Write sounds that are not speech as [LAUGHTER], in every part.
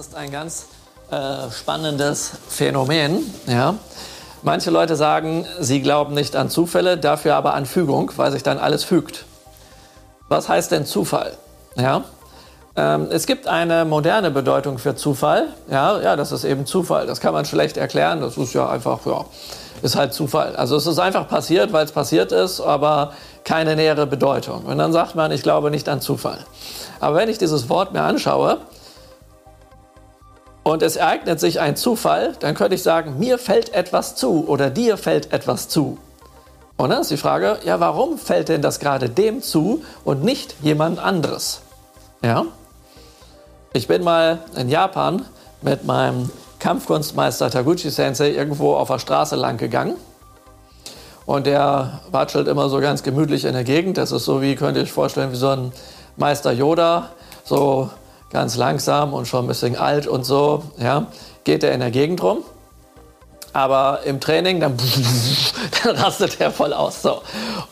ist ein ganz äh, spannendes Phänomen. Ja? Manche Leute sagen, sie glauben nicht an Zufälle, dafür aber an Fügung, weil sich dann alles fügt. Was heißt denn Zufall? Ja? Ähm, es gibt eine moderne Bedeutung für Zufall. Ja, ja, das ist eben Zufall. Das kann man schlecht erklären. Das ist ja einfach, ja, ist halt Zufall. Also es ist einfach passiert, weil es passiert ist, aber keine nähere Bedeutung. Und dann sagt man, ich glaube nicht an Zufall. Aber wenn ich dieses Wort mir anschaue und es ereignet sich ein Zufall, dann könnte ich sagen, mir fällt etwas zu oder dir fällt etwas zu. Und dann ist die Frage, ja, warum fällt denn das gerade dem zu und nicht jemand anderes? Ja? Ich bin mal in Japan mit meinem Kampfkunstmeister Taguchi Sensei irgendwo auf der Straße lang gegangen. Und der watschelt immer so ganz gemütlich in der Gegend. Das ist so wie, könnte ich vorstellen, wie so ein Meister Yoda. So ganz langsam und schon ein bisschen alt und so. Ja, geht er in der Gegend rum. Aber im Training, dann, [LAUGHS] dann rastet er voll aus. So.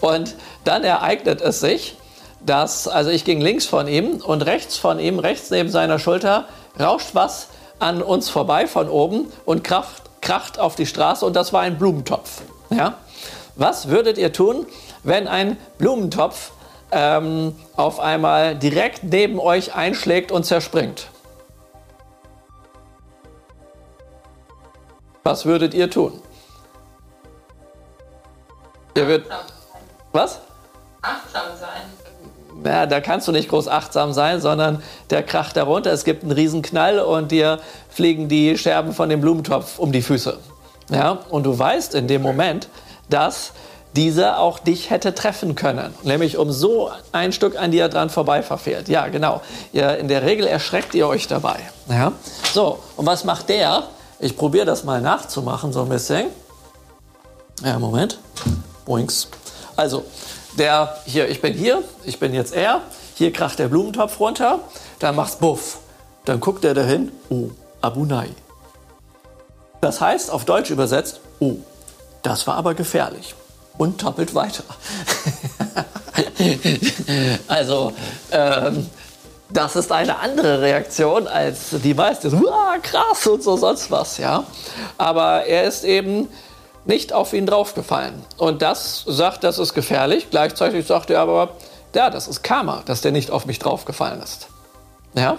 Und dann ereignet es sich, dass, also ich ging links von ihm und rechts von ihm, rechts neben seiner Schulter, rauscht was an uns vorbei von oben und kracht, kracht auf die Straße und das war ein Blumentopf. Ja? Was würdet ihr tun, wenn ein Blumentopf ähm, auf einmal direkt neben euch einschlägt und zerspringt? Was würdet ihr tun? Ihr würdet. Was? Achtsam sein ja, da kannst du nicht groß achtsam sein, sondern der kracht darunter, es gibt einen Riesenknall und dir fliegen die Scherben von dem Blumentopf um die Füße. Ja, und du weißt in dem Moment, dass dieser auch dich hätte treffen können, nämlich um so ein Stück an dir dran vorbei verfehlt. Ja, genau. Ja, in der Regel erschreckt ihr euch dabei. Ja? So, und was macht der? Ich probiere das mal nachzumachen, so ein bisschen. Ja, Moment. Boinks. Also, der hier, ich bin hier, ich bin jetzt er, hier kracht der Blumentopf runter, dann macht's Buff. Dann guckt er dahin, oh, Abunai. Das heißt, auf Deutsch übersetzt, oh, das war aber gefährlich. Und tappelt weiter. [LAUGHS] also, ähm, das ist eine andere Reaktion als die meisten. Uah, krass und so sonst was, ja. Aber er ist eben nicht auf ihn draufgefallen. Und das sagt, das ist gefährlich. Gleichzeitig sagt er aber, ja, das ist Karma, dass der nicht auf mich draufgefallen ist. Ja,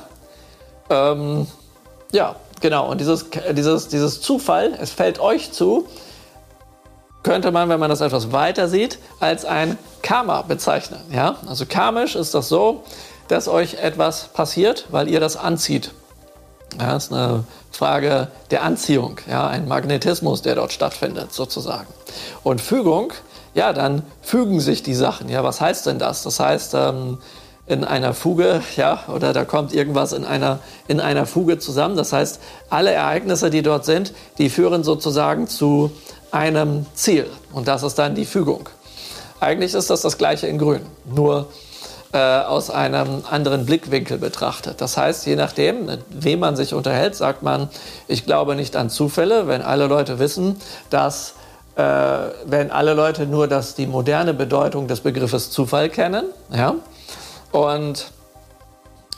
ähm, ja genau. Und dieses, dieses, dieses Zufall, es fällt euch zu, könnte man, wenn man das etwas weiter sieht, als ein Karma bezeichnen. Ja? Also karmisch ist das so, dass euch etwas passiert, weil ihr das anzieht. Ja, das ist eine Frage der Anziehung, ja, ein Magnetismus, der dort stattfindet, sozusagen. Und Fügung, ja, dann fügen sich die Sachen. Ja, was heißt denn das? Das heißt, ähm, in einer Fuge, ja, oder da kommt irgendwas in einer, in einer Fuge zusammen. Das heißt, alle Ereignisse, die dort sind, die führen sozusagen zu einem Ziel. Und das ist dann die Fügung. Eigentlich ist das das gleiche in Grün, nur äh, aus einem anderen Blickwinkel betrachtet. Das heißt, je nachdem, mit wem man sich unterhält, sagt man, ich glaube nicht an Zufälle, wenn alle Leute wissen, dass äh, wenn alle Leute nur das, die moderne Bedeutung des Begriffes Zufall kennen, ja, und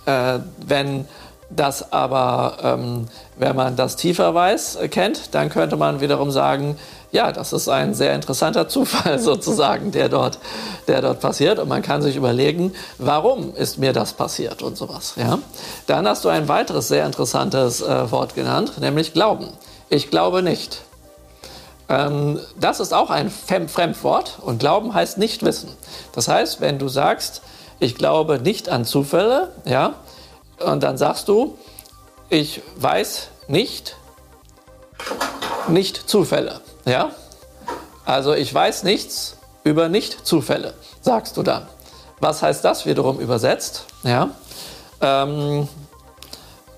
äh, wenn das aber, ähm, wenn man das tiefer weiß, äh, kennt, dann könnte man wiederum sagen, ja, das ist ein sehr interessanter Zufall [LAUGHS] sozusagen, der dort, der dort passiert. Und man kann sich überlegen, warum ist mir das passiert und sowas. Ja? Dann hast du ein weiteres sehr interessantes äh, Wort genannt, nämlich Glauben. Ich glaube nicht. Ähm, das ist auch ein Fremdwort und Glauben heißt nicht wissen. Das heißt, wenn du sagst, ich glaube nicht an Zufälle, ja, und dann sagst du, ich weiß nicht, nicht Zufälle. Ja? Also ich weiß nichts über Nicht-Zufälle, sagst du dann. Was heißt das wiederum übersetzt? Ja? Ähm,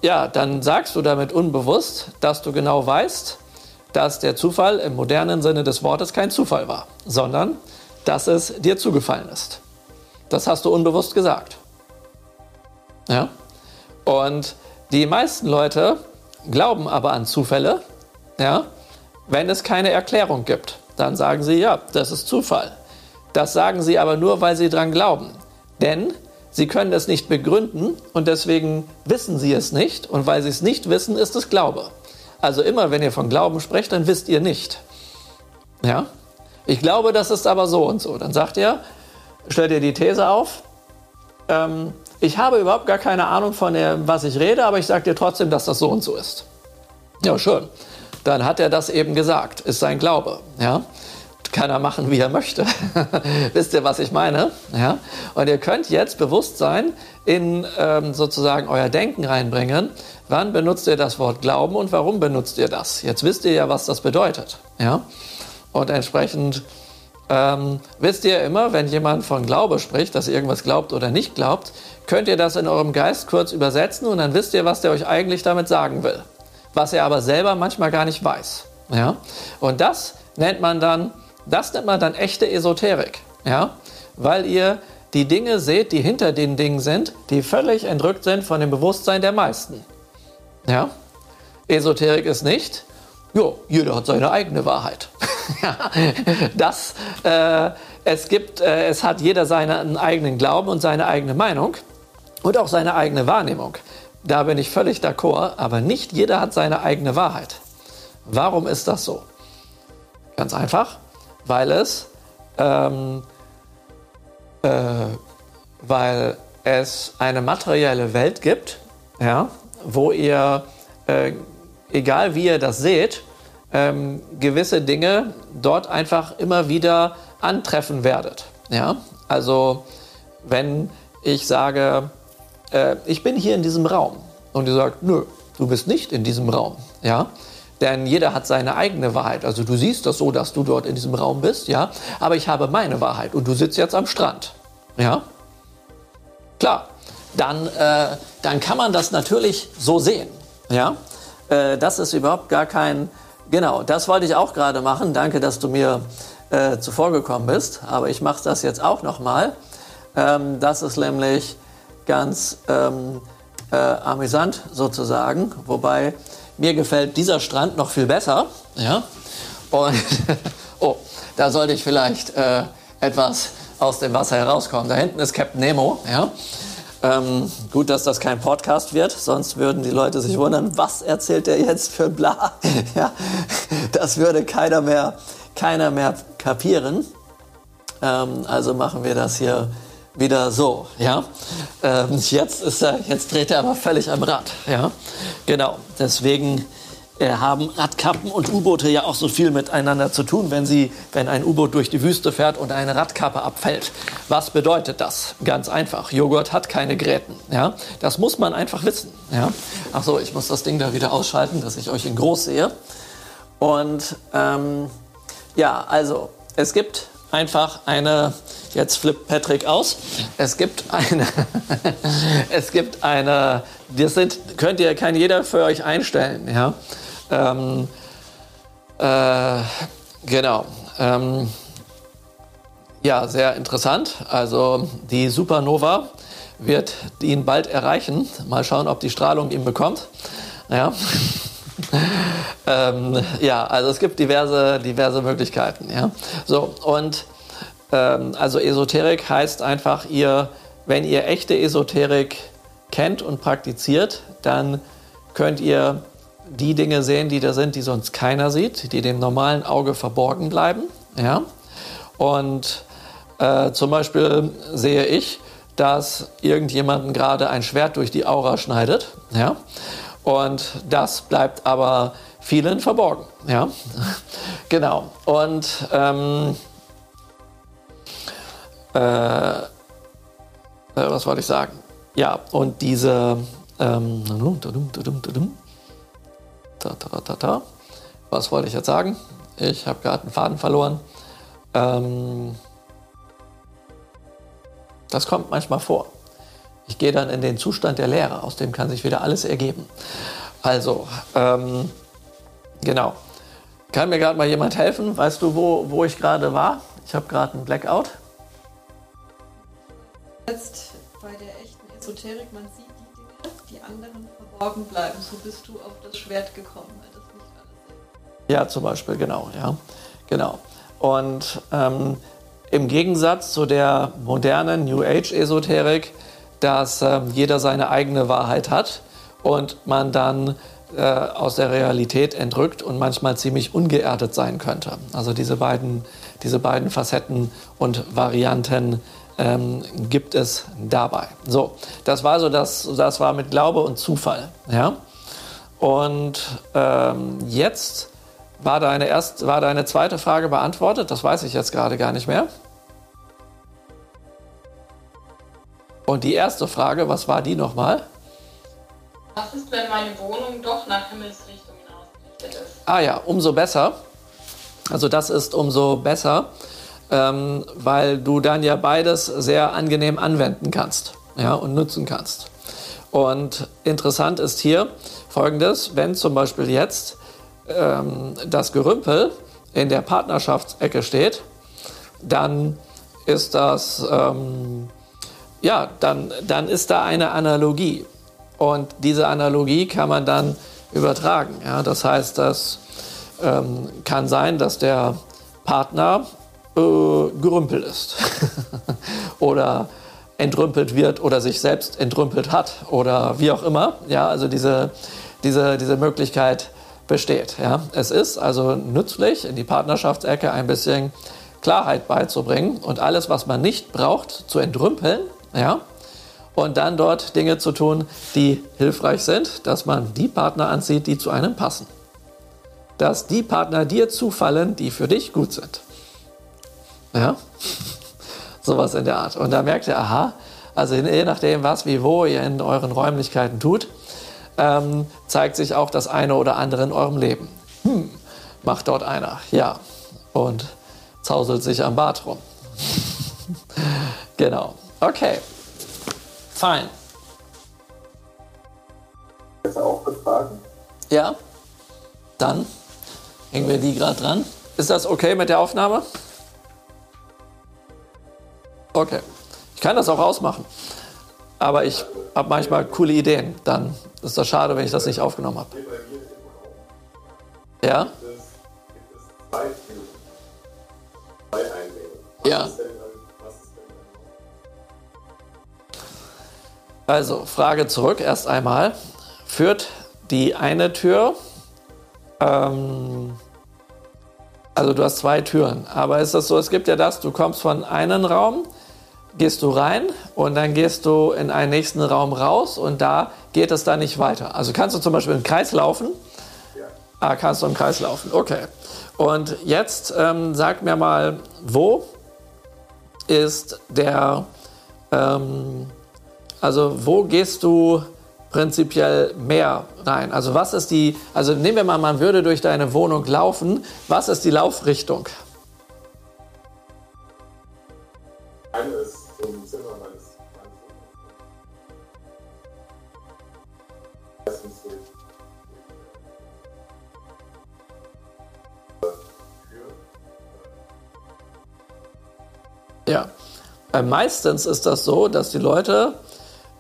ja, dann sagst du damit unbewusst, dass du genau weißt, dass der Zufall im modernen Sinne des Wortes kein Zufall war, sondern dass es dir zugefallen ist. Das hast du unbewusst gesagt. Ja? Und die meisten Leute glauben aber an Zufälle, ja, wenn es keine Erklärung gibt, dann sagen sie, ja, das ist Zufall. Das sagen sie aber nur, weil sie dran glauben. Denn sie können es nicht begründen und deswegen wissen sie es nicht. Und weil sie es nicht wissen, ist es Glaube. Also immer, wenn ihr von Glauben sprecht, dann wisst ihr nicht. Ja? Ich glaube, das ist aber so und so. Dann sagt ihr, stellt ihr die These auf, ähm, ich habe überhaupt gar keine Ahnung von dem, was ich rede, aber ich sage dir trotzdem, dass das so und so ist. Ja, schön. Dann hat er das eben gesagt, ist sein Glaube. Ja? Kann er machen, wie er möchte. [LAUGHS] Wisst ihr, was ich meine? Ja? Und ihr könnt jetzt Bewusstsein in ähm, sozusagen euer Denken reinbringen. Wann benutzt ihr das Wort Glauben und warum benutzt ihr das? Jetzt wisst ihr ja, was das bedeutet. Ja? Und entsprechend ähm, wisst ihr immer, wenn jemand von Glaube spricht, dass ihr irgendwas glaubt oder nicht glaubt, könnt ihr das in eurem Geist kurz übersetzen und dann wisst ihr, was der euch eigentlich damit sagen will. Was er aber selber manchmal gar nicht weiß. Ja? Und das nennt man dann, das nennt man dann echte Esoterik. Ja? Weil ihr die Dinge seht, die hinter den Dingen sind, die völlig entrückt sind von dem Bewusstsein der meisten. Ja? Esoterik ist nicht, jo, jeder hat seine eigene Wahrheit. [LAUGHS] das, äh, es, gibt, äh, es hat jeder seinen eigenen Glauben und seine eigene Meinung und auch seine eigene Wahrnehmung. Da bin ich völlig d'accord, aber nicht jeder hat seine eigene Wahrheit. Warum ist das so? Ganz einfach, weil es, ähm, äh, weil es eine materielle Welt gibt, ja, wo ihr, äh, egal wie ihr das seht, ähm, gewisse Dinge dort einfach immer wieder antreffen werdet. Ja? Also wenn ich sage, äh, ich bin hier in diesem Raum und ihr sagt, nö, du bist nicht in diesem Raum. Ja? Denn jeder hat seine eigene Wahrheit. Also du siehst das so, dass du dort in diesem Raum bist, ja. Aber ich habe meine Wahrheit und du sitzt jetzt am Strand, ja. Klar, dann, äh, dann kann man das natürlich so sehen, ja. Äh, das ist überhaupt gar kein Genau, das wollte ich auch gerade machen. Danke, dass du mir äh, zuvorgekommen bist. Aber ich mache das jetzt auch nochmal. Ähm, das ist nämlich ganz ähm, äh, amüsant sozusagen. Wobei mir gefällt dieser Strand noch viel besser. Ja? Und [LAUGHS] oh, da sollte ich vielleicht äh, etwas aus dem Wasser herauskommen. Da hinten ist Captain Nemo. Ja? Ähm, gut, dass das kein Podcast wird, sonst würden die Leute sich wundern, was erzählt der jetzt für bla. [LAUGHS] ja, das würde keiner mehr, keiner mehr kapieren. Ähm, also machen wir das hier wieder so, ja. Ähm, jetzt ist er, jetzt dreht er aber völlig am Rad, ja. Genau. Deswegen äh, haben Radkappen und U-Boote ja auch so viel miteinander zu tun, wenn, sie, wenn ein U-Boot durch die Wüste fährt und eine Radkappe abfällt. Was bedeutet das? Ganz einfach. Joghurt hat keine Gräten. Ja? Das muss man einfach wissen. Ja? Ach so, ich muss das Ding da wieder ausschalten, dass ich euch in groß sehe. Und ähm, ja, also es gibt einfach eine, jetzt flippt Patrick aus, es gibt eine, [LAUGHS] es gibt eine, das sind, könnt ihr, kann jeder für euch einstellen, ja. Ähm, äh, genau. Ähm, ja, sehr interessant. Also die Supernova wird ihn bald erreichen. Mal schauen, ob die Strahlung ihn bekommt. Ja. [LAUGHS] ähm, ja, also es gibt diverse, diverse Möglichkeiten. Ja. So, und ähm, also Esoterik heißt einfach, ihr, wenn ihr echte Esoterik kennt und praktiziert, dann könnt ihr die Dinge sehen, die da sind, die sonst keiner sieht, die dem normalen Auge verborgen bleiben. Ja? Und äh, zum Beispiel sehe ich, dass irgendjemanden gerade ein Schwert durch die Aura schneidet. Ja? Und das bleibt aber vielen verborgen. Ja? [LAUGHS] genau. Und ähm, äh, äh, was wollte ich sagen? Ja, und diese ähm. Was wollte ich jetzt sagen? Ich habe gerade einen Faden verloren. Ähm, das kommt manchmal vor. Ich gehe dann in den Zustand der Leere, aus dem kann sich wieder alles ergeben. Also, ähm, genau. Kann mir gerade mal jemand helfen? Weißt du, wo, wo ich gerade war? Ich habe gerade einen Blackout. Jetzt bei der echten Esoterik, man sieht die Dinge, die anderen verborgen bleiben. So bist du auf das Schwert gekommen, weil das nicht alles Ja, zum Beispiel, genau, ja. Genau. Und ähm, im Gegensatz zu der modernen New Age-Esoterik dass ähm, jeder seine eigene Wahrheit hat und man dann äh, aus der Realität entrückt und manchmal ziemlich ungeerdet sein könnte. Also diese beiden, diese beiden Facetten und Varianten ähm, gibt es dabei. So, das war so, das, das war mit Glaube und Zufall. Ja? Und ähm, jetzt war deine, erst, war deine zweite Frage beantwortet? Das weiß ich jetzt gerade gar nicht mehr. Und die erste Frage, was war die nochmal? Was ist, wenn meine Wohnung doch nach Himmelsrichtungen ausgerichtet ist? Ah ja, umso besser. Also das ist umso besser, ähm, weil du dann ja beides sehr angenehm anwenden kannst ja, und nutzen kannst. Und interessant ist hier folgendes, wenn zum Beispiel jetzt ähm, das Gerümpel in der Partnerschaftsecke steht, dann ist das, ähm, ja, dann, dann ist da eine Analogie. Und diese Analogie kann man dann übertragen. Ja? Das heißt, das ähm, kann sein, dass der Partner äh, gerümpel ist [LAUGHS] oder entrümpelt wird oder sich selbst entrümpelt hat oder wie auch immer. Ja, also diese, diese, diese Möglichkeit besteht. Ja. Es ist also nützlich, in die Partnerschaftsecke ein bisschen Klarheit beizubringen und alles, was man nicht braucht, zu entrümpeln. Ja. Und dann dort Dinge zu tun, die hilfreich sind, dass man die Partner anzieht, die zu einem passen. Dass die Partner dir zufallen, die für dich gut sind. Ja? [LAUGHS] Sowas in der Art. Und da merkt ihr, aha, also je nachdem, was, wie, wo ihr in euren Räumlichkeiten tut, ähm, zeigt sich auch das eine oder andere in eurem Leben. Hm, macht dort einer, ja. Und zauselt sich am Bart rum. [LAUGHS] genau. Okay. Fein. Jetzt auch gefragt? Ja. Dann hängen wir die gerade dran. Ist das okay mit der Aufnahme? Okay. Ich kann das auch ausmachen. Aber ich habe manchmal coole Ideen. Dann ist das schade, wenn ich das nicht aufgenommen habe. Ja? Ja. Also, Frage zurück erst einmal. Führt die eine Tür, ähm, also du hast zwei Türen, aber ist das so, es gibt ja das, du kommst von einem Raum, gehst du rein und dann gehst du in einen nächsten Raum raus und da geht es dann nicht weiter. Also kannst du zum Beispiel im Kreis laufen? Ja. Ah, kannst du im Kreis laufen, okay. Und jetzt ähm, sag mir mal, wo ist der, ähm, also wo gehst du prinzipiell mehr rein? Also was ist die, also nehmen wir mal, man würde durch deine Wohnung laufen, was ist die Laufrichtung? Äh, meistens ist das so, dass die Leute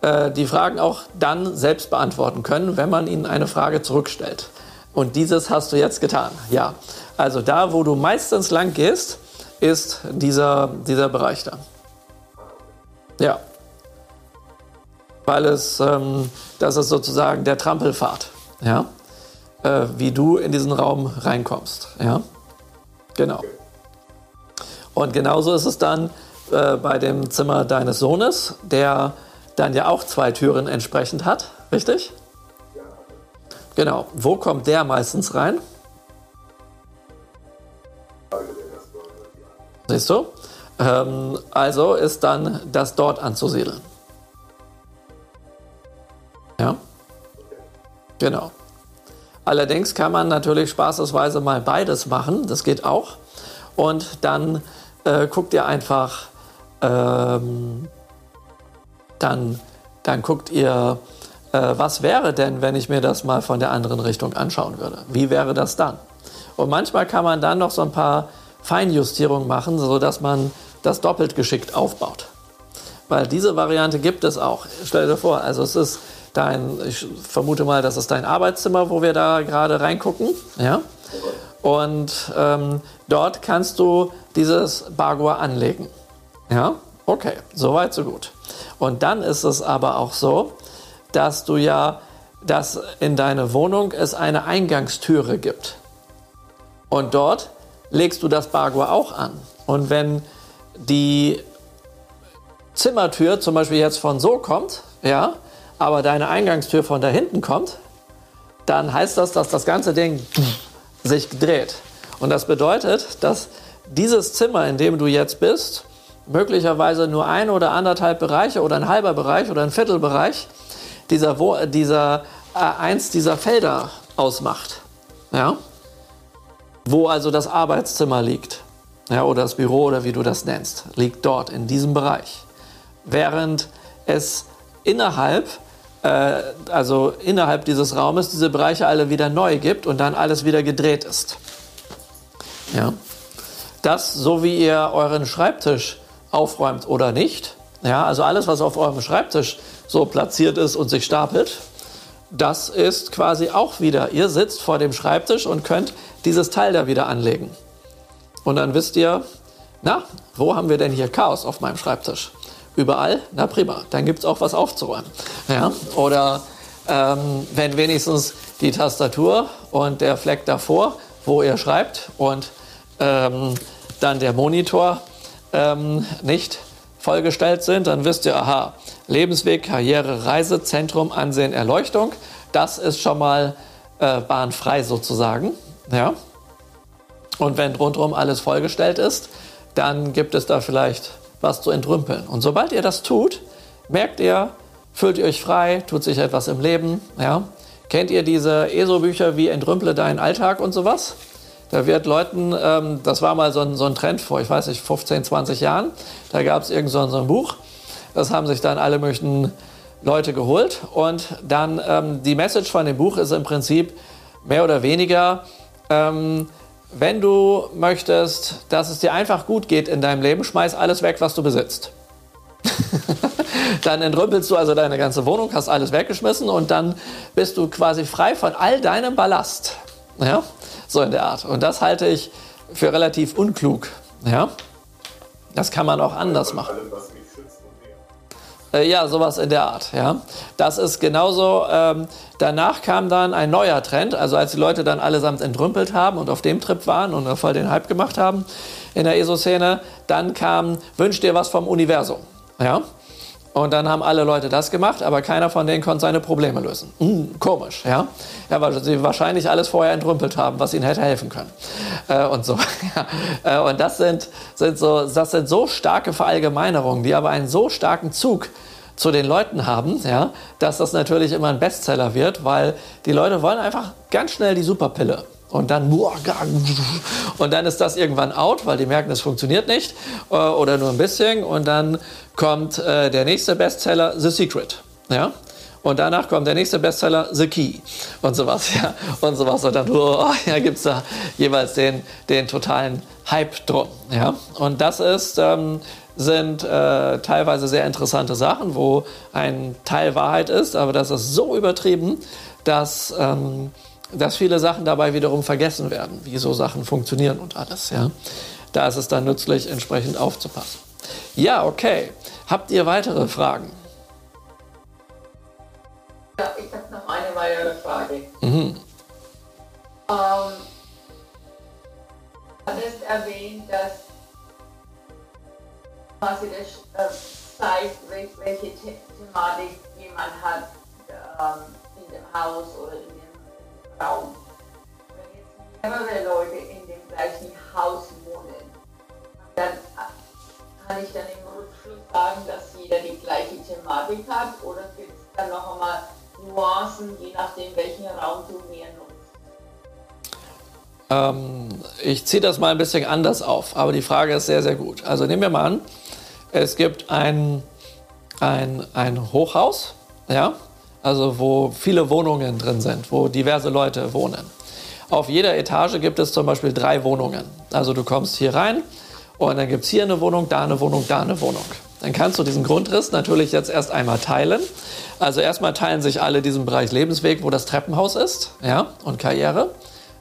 äh, die Fragen auch dann selbst beantworten können, wenn man ihnen eine Frage zurückstellt. Und dieses hast du jetzt getan. Ja, also da, wo du meistens lang gehst, ist dieser, dieser Bereich da. Ja. Weil es, ähm, das ist sozusagen der Trampelpfad, ja, äh, wie du in diesen Raum reinkommst, ja. Genau. Und genauso ist es dann äh, bei dem Zimmer deines Sohnes, der dann ja auch zwei Türen entsprechend hat, richtig? Ja. Genau. Wo kommt der meistens rein? Siehst du? Ähm, also ist dann das dort anzusiedeln. Ja? Genau. Allerdings kann man natürlich spaßesweise mal beides machen, das geht auch. Und dann äh, guckt ihr einfach, ähm, dann, dann guckt ihr, äh, was wäre denn, wenn ich mir das mal von der anderen Richtung anschauen würde? Wie wäre das dann? Und manchmal kann man dann noch so ein paar Feinjustierungen machen, sodass man das doppelt geschickt aufbaut. Weil diese Variante gibt es auch. Stell dir vor, also es ist dein, ich vermute mal, das ist dein Arbeitszimmer, wo wir da gerade reingucken. Ja? Und ähm, dort kannst du dieses Bagua anlegen. Ja? Okay, soweit, so gut. Und dann ist es aber auch so, dass du ja, dass in deine Wohnung es eine Eingangstüre gibt. Und dort legst du das Bagua auch an. Und wenn die Zimmertür zum Beispiel jetzt von so kommt, ja, aber deine Eingangstür von da hinten kommt, dann heißt das, dass das ganze Ding sich dreht. Und das bedeutet, dass dieses Zimmer, in dem du jetzt bist, möglicherweise nur ein oder anderthalb Bereiche oder ein halber Bereich oder ein Viertelbereich dieser, dieser äh, eins dieser Felder ausmacht. Ja? Wo also das Arbeitszimmer liegt. Ja, oder das Büro oder wie du das nennst, liegt dort in diesem Bereich. Während es innerhalb, äh, also innerhalb dieses Raumes diese Bereiche alle wieder neu gibt und dann alles wieder gedreht ist. Ja. Das, so wie ihr euren Schreibtisch aufräumt oder nicht, ja, also alles, was auf eurem Schreibtisch so platziert ist und sich stapelt, das ist quasi auch wieder, ihr sitzt vor dem Schreibtisch und könnt dieses Teil da wieder anlegen. Und dann wisst ihr, na, wo haben wir denn hier Chaos auf meinem Schreibtisch? Überall? Na prima, dann gibt es auch was aufzuräumen. Ja? Oder ähm, wenn wenigstens die Tastatur und der Fleck davor, wo ihr schreibt und ähm, dann der Monitor ähm, nicht vollgestellt sind, dann wisst ihr, aha, Lebensweg, Karriere, Reise, Zentrum, Ansehen, Erleuchtung. Das ist schon mal äh, bahnfrei sozusagen. Ja? Und wenn rundherum alles vollgestellt ist, dann gibt es da vielleicht was zu entrümpeln. Und sobald ihr das tut, merkt ihr, fühlt ihr euch frei, tut sich etwas im Leben. Ja? Kennt ihr diese ESO-Bücher wie Entrümple deinen Alltag und sowas? Da wird Leuten, ähm, das war mal so ein, so ein, Trend vor, ich weiß nicht, 15, 20 Jahren, da gab es irgend so, ein Buch, das haben sich dann alle möglichen Leute geholt und dann ähm, die Message von dem Buch ist im Prinzip mehr oder weniger, ähm, wenn du möchtest, dass es dir einfach gut geht in deinem Leben, schmeiß alles weg, was du besitzt. [LAUGHS] dann entrümpelst du also deine ganze Wohnung, hast alles weggeschmissen und dann bist du quasi frei von all deinem Ballast. Ja? So in der Art. Und das halte ich für relativ unklug. Ja? Das kann man auch anders machen. Äh, ja, sowas in der Art. Ja, das ist genauso. Ähm, danach kam dann ein neuer Trend. Also als die Leute dann allesamt entrümpelt haben und auf dem Trip waren und voll den Hype gemacht haben in der ESO-Szene, dann kam Wünsch dir was vom Universum. Ja. Und dann haben alle Leute das gemacht, aber keiner von denen konnte seine Probleme lösen. Hm, komisch, ja? ja, weil sie wahrscheinlich alles vorher entrümpelt haben, was ihnen hätte helfen können. Äh, und so. [LAUGHS] äh, und das sind, sind so, das sind so starke Verallgemeinerungen, die aber einen so starken Zug zu den Leuten haben, ja, dass das natürlich immer ein Bestseller wird, weil die Leute wollen einfach ganz schnell die Superpille. Und dann, und dann ist das irgendwann out, weil die merken, es funktioniert nicht äh, oder nur ein bisschen. Und dann kommt äh, der nächste Bestseller, The Secret. Ja? Und danach kommt der nächste Bestseller, The Key und sowas, ja, und sowas. Und dann, ja, gibt es da jeweils den, den totalen Hype drum, ja. Und das ist, ähm, sind äh, teilweise sehr interessante Sachen, wo ein Teil Wahrheit ist, aber das ist so übertrieben, dass ähm, dass viele Sachen dabei wiederum vergessen werden, wie so Sachen funktionieren und alles. Ja? Da ist es dann nützlich, entsprechend aufzupassen. Ja, okay. Habt ihr weitere Fragen? Ja, ich habe noch eine weitere Frage. Mhm. Ähm, hat es erwähnt, dass quasi das äh, zeigt, welche Thematik jemand hat ähm, in dem Haus oder in Raum. Wenn jetzt mehrere Leute in dem gleichen Haus wohnen, dann kann ich dann im Rückschluss sagen, dass jeder die gleiche Thematik hat oder gibt es dann noch einmal Nuancen, je nachdem, welchen Raum du mehr nutzt? Ähm, ich ziehe das mal ein bisschen anders auf, aber die Frage ist sehr, sehr gut. Also nehmen wir mal an, es gibt ein, ein, ein Hochhaus, ja, also wo viele Wohnungen drin sind, wo diverse Leute wohnen. Auf jeder Etage gibt es zum Beispiel drei Wohnungen. Also du kommst hier rein und dann gibt es hier eine Wohnung, da eine Wohnung, da eine Wohnung. Dann kannst du diesen Grundriss natürlich jetzt erst einmal teilen. Also erstmal teilen sich alle diesen Bereich Lebensweg, wo das Treppenhaus ist ja, und Karriere.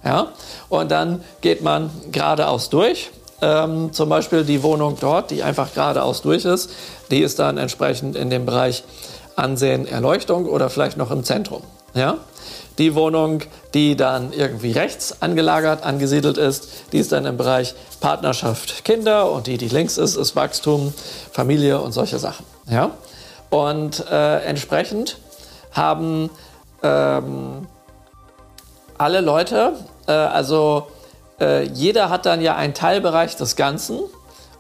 Ja. Und dann geht man geradeaus durch ähm, zum Beispiel die Wohnung dort, die einfach geradeaus durch ist, die ist dann entsprechend in dem Bereich Ansehen, Erleuchtung oder vielleicht noch im Zentrum. Ja? Die Wohnung, die dann irgendwie rechts angelagert, angesiedelt ist, die ist dann im Bereich Partnerschaft, Kinder und die, die links ist, ist Wachstum, Familie und solche Sachen. Ja? Und äh, entsprechend haben ähm, alle Leute, äh, also äh, jeder hat dann ja einen Teilbereich des Ganzen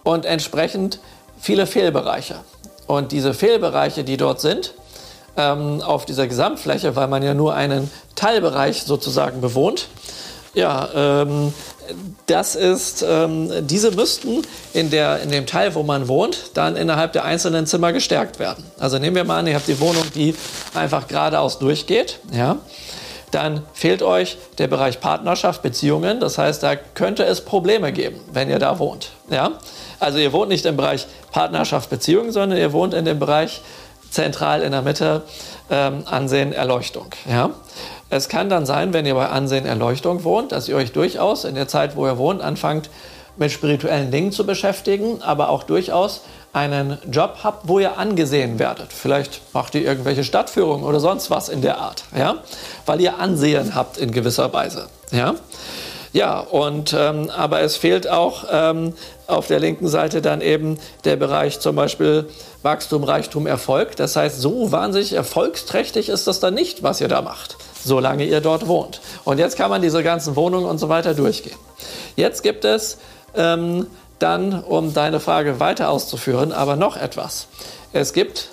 und entsprechend viele Fehlbereiche. Und diese Fehlbereiche, die dort sind, ähm, auf dieser Gesamtfläche, weil man ja nur einen Teilbereich sozusagen bewohnt, ja, ähm, das ist, ähm, diese müssten in, der, in dem Teil, wo man wohnt, dann innerhalb der einzelnen Zimmer gestärkt werden. Also nehmen wir mal an, ihr habt die Wohnung, die einfach geradeaus durchgeht. Ja? Dann fehlt euch der Bereich Partnerschaft, Beziehungen. Das heißt, da könnte es Probleme geben, wenn ihr da wohnt. Ja? Also ihr wohnt nicht im Bereich Partnerschaft, Beziehungen, sondern ihr wohnt in dem Bereich zentral in der Mitte ähm, Ansehen, Erleuchtung. Ja? Es kann dann sein, wenn ihr bei Ansehen, Erleuchtung wohnt, dass ihr euch durchaus in der Zeit, wo ihr wohnt, anfangt mit spirituellen Dingen zu beschäftigen, aber auch durchaus einen Job habt, wo ihr angesehen werdet. Vielleicht macht ihr irgendwelche Stadtführungen oder sonst was in der Art, ja? weil ihr Ansehen habt in gewisser Weise. Ja, ja und ähm, aber es fehlt auch ähm, auf der linken Seite dann eben der Bereich zum Beispiel Wachstum, Reichtum, Erfolg. Das heißt, so wahnsinnig erfolgsträchtig ist das dann nicht, was ihr da macht, solange ihr dort wohnt. Und jetzt kann man diese ganzen Wohnungen und so weiter durchgehen. Jetzt gibt es ähm, dann, um deine Frage weiter auszuführen, aber noch etwas. Es gibt,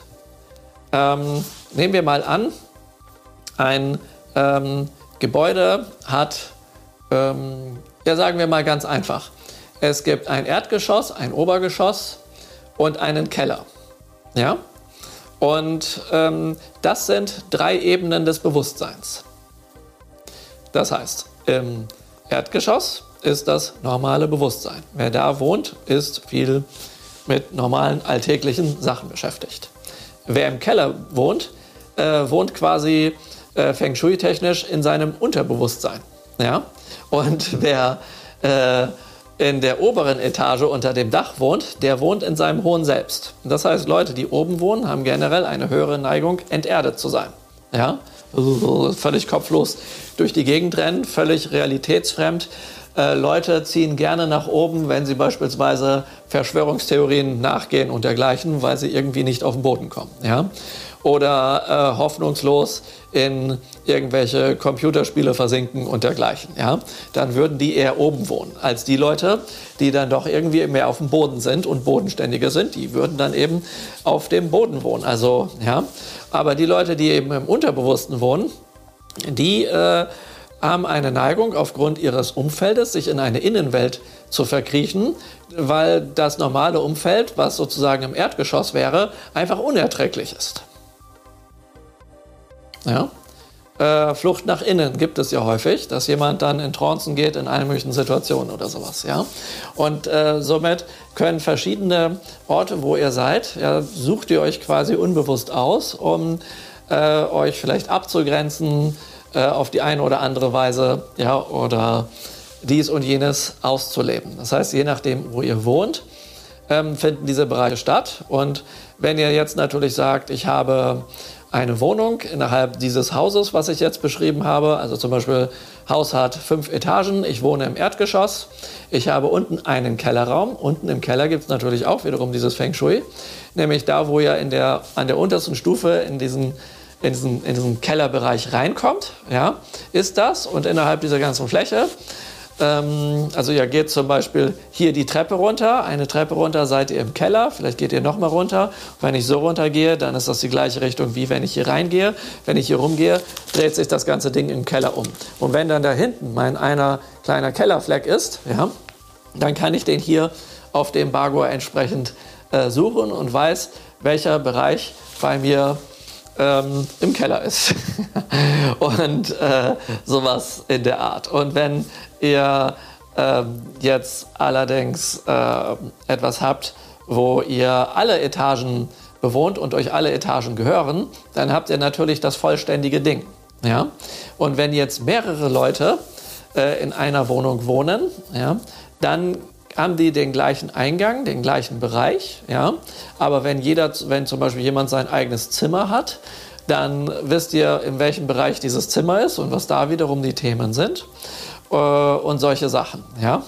ähm, nehmen wir mal an, ein ähm, Gebäude hat, ähm, ja sagen wir mal ganz einfach, es gibt ein Erdgeschoss, ein Obergeschoss und einen Keller. Ja? Und ähm, das sind drei Ebenen des Bewusstseins. Das heißt, im Erdgeschoss ist das normale Bewusstsein. Wer da wohnt, ist viel mit normalen alltäglichen Sachen beschäftigt. Wer im Keller wohnt, äh, wohnt quasi äh, Feng Shui-technisch in seinem Unterbewusstsein. Ja? Und [LAUGHS] wer äh, in der oberen Etage unter dem Dach wohnt, der wohnt in seinem hohen Selbst. Das heißt, Leute, die oben wohnen, haben generell eine höhere Neigung, enterdet zu sein. Ja? Also völlig kopflos durch die Gegend rennen, völlig realitätsfremd. Äh, Leute ziehen gerne nach oben, wenn sie beispielsweise Verschwörungstheorien nachgehen und dergleichen, weil sie irgendwie nicht auf den Boden kommen. Ja? Oder äh, hoffnungslos in irgendwelche Computerspiele versinken und dergleichen, ja, dann würden die eher oben wohnen als die Leute, die dann doch irgendwie mehr auf dem Boden sind und bodenständiger sind, die würden dann eben auf dem Boden wohnen. Also, ja, aber die Leute, die eben im Unterbewussten wohnen, die äh, haben eine Neigung aufgrund ihres Umfeldes, sich in eine Innenwelt zu verkriechen, weil das normale Umfeld, was sozusagen im Erdgeschoss wäre, einfach unerträglich ist. Ja? Äh, Flucht nach innen gibt es ja häufig, dass jemand dann in Trancen geht in allen möglichen Situationen oder sowas. Ja? Und äh, somit können verschiedene Orte, wo ihr seid, ja, sucht ihr euch quasi unbewusst aus, um äh, euch vielleicht abzugrenzen äh, auf die eine oder andere Weise ja, oder dies und jenes auszuleben. Das heißt, je nachdem, wo ihr wohnt, ähm, finden diese Bereiche statt. Und wenn ihr jetzt natürlich sagt, ich habe eine Wohnung innerhalb dieses Hauses, was ich jetzt beschrieben habe. Also zum Beispiel, Haus hat fünf Etagen, ich wohne im Erdgeschoss. Ich habe unten einen Kellerraum. Unten im Keller gibt es natürlich auch wiederum dieses Feng Shui, nämlich da, wo ihr in der, an der untersten Stufe in diesen in diesen, in diesen Kellerbereich reinkommt, ja, ist das. Und innerhalb dieser ganzen Fläche ähm, also ihr geht zum Beispiel hier die Treppe runter, eine Treppe runter seid ihr im Keller, vielleicht geht ihr nochmal runter. Wenn ich so runter gehe, dann ist das die gleiche Richtung, wie wenn ich hier reingehe. Wenn ich hier rumgehe, dreht sich das ganze Ding im Keller um. Und wenn dann da hinten mein einer kleiner Kellerfleck ist, ja, dann kann ich den hier auf dem Bagor entsprechend äh, suchen und weiß, welcher Bereich bei mir ähm, im Keller ist. [LAUGHS] und äh, sowas in der Art. Und wenn ihr äh, jetzt allerdings äh, etwas habt, wo ihr alle Etagen bewohnt und euch alle Etagen gehören, dann habt ihr natürlich das vollständige Ding. Ja? Und wenn jetzt mehrere Leute äh, in einer Wohnung wohnen, ja, dann haben die den gleichen Eingang, den gleichen Bereich, ja. Aber wenn jeder, wenn zum Beispiel jemand sein eigenes Zimmer hat, dann wisst ihr, in welchem Bereich dieses Zimmer ist und was da wiederum die Themen sind äh, und solche Sachen, ja.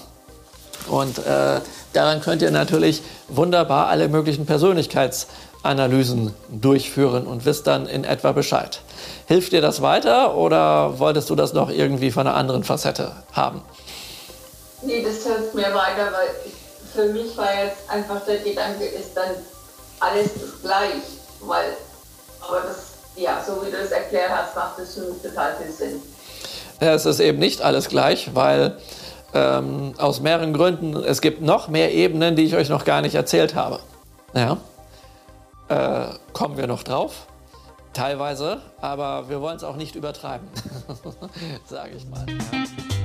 Und äh, daran könnt ihr natürlich wunderbar alle möglichen Persönlichkeitsanalysen durchführen und wisst dann in etwa Bescheid. Hilft dir das weiter oder wolltest du das noch irgendwie von einer anderen Facette haben? Nee, das hilft mir weiter, weil für mich war jetzt einfach der Gedanke, ist dann alles gleich, weil, aber das, ja, so wie du es erklärt hast, macht es mich total viel Sinn. Es ist eben nicht alles gleich, weil ähm, aus mehreren Gründen, es gibt noch mehr Ebenen, die ich euch noch gar nicht erzählt habe. Ja. Äh, kommen wir noch drauf? Teilweise, aber wir wollen es auch nicht übertreiben, [LAUGHS] sage ich mal. Ja.